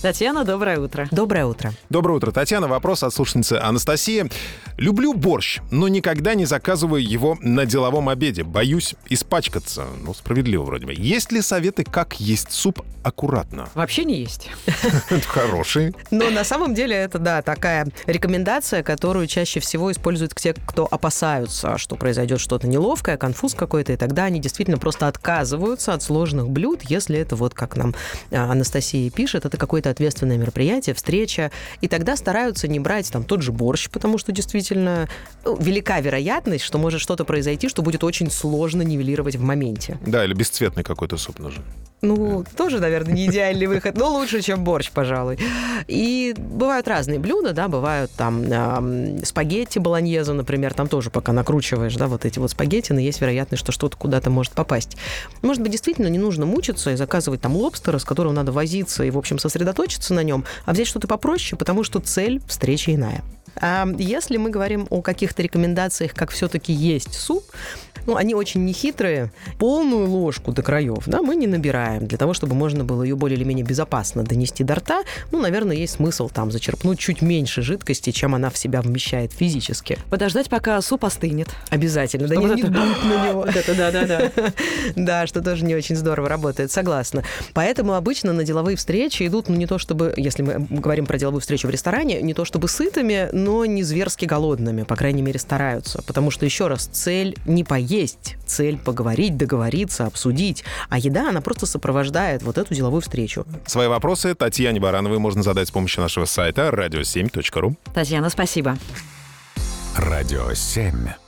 Татьяна, доброе утро. Доброе утро. Доброе утро, Татьяна. Вопрос от слушательницы Анастасии. Люблю борщ, но никогда не заказываю его на деловом обеде. Боюсь испачкаться. Ну, справедливо вроде бы. Есть ли советы, как есть суп аккуратно? Вообще не есть. Хороший. Но на самом деле это, да, такая рекомендация, которую чаще всего используют те, кто опасаются, что произойдет что-то неловкое, конфуз какой-то, и тогда они действительно просто отказываются от сложных блюд, если это вот, как нам а, Анастасия пишет, это какое-то ответственное мероприятие, встреча, и тогда стараются не брать там тот же борщ, потому что действительно ну, велика вероятность, что может что-то произойти, что будет очень сложно нивелировать в моменте. Да, или бесцветный какой-то суп нужен. Ну, тоже, наверное, не идеальный выход, но лучше, чем борщ, пожалуй. И бывают разные блюда, да, бывают там э, спагетти болоньеза, например, там тоже пока накручиваешь, да, вот эти вот спагетти, но есть вероятность, что что-то куда-то может попасть. Может быть, действительно не нужно мучиться и заказывать там лобстера, с которым надо возиться и, в общем, сосредоточиться на нем, а взять что-то попроще, потому что цель встречи иная. А если мы говорим о каких-то рекомендациях, как все-таки есть суп, ну, они очень нехитрые. Полную ложку до краев, да, мы не набираем для того, чтобы можно было ее более или менее безопасно донести до рта. Ну, наверное, есть смысл там зачерпнуть чуть меньше жидкости, чем она в себя вмещает физически. Подождать, пока суп остынет. Обязательно, да не, не это- дуть на него. Это да-да-да. Да, что тоже не очень здорово работает, согласна. Поэтому обычно на деловые встречи идут, ну, не то чтобы, если мы говорим про деловую встречу в ресторане, не то чтобы сытыми, но не зверски голодными, по крайней мере, стараются. Потому что, еще раз, цель не поесть, цель поговорить, договориться, обсудить. А еда, она просто сопровождает вот эту деловую встречу. Свои вопросы Татьяне Барановой можно задать с помощью нашего сайта radio7.ru. Татьяна, спасибо. Радио 7.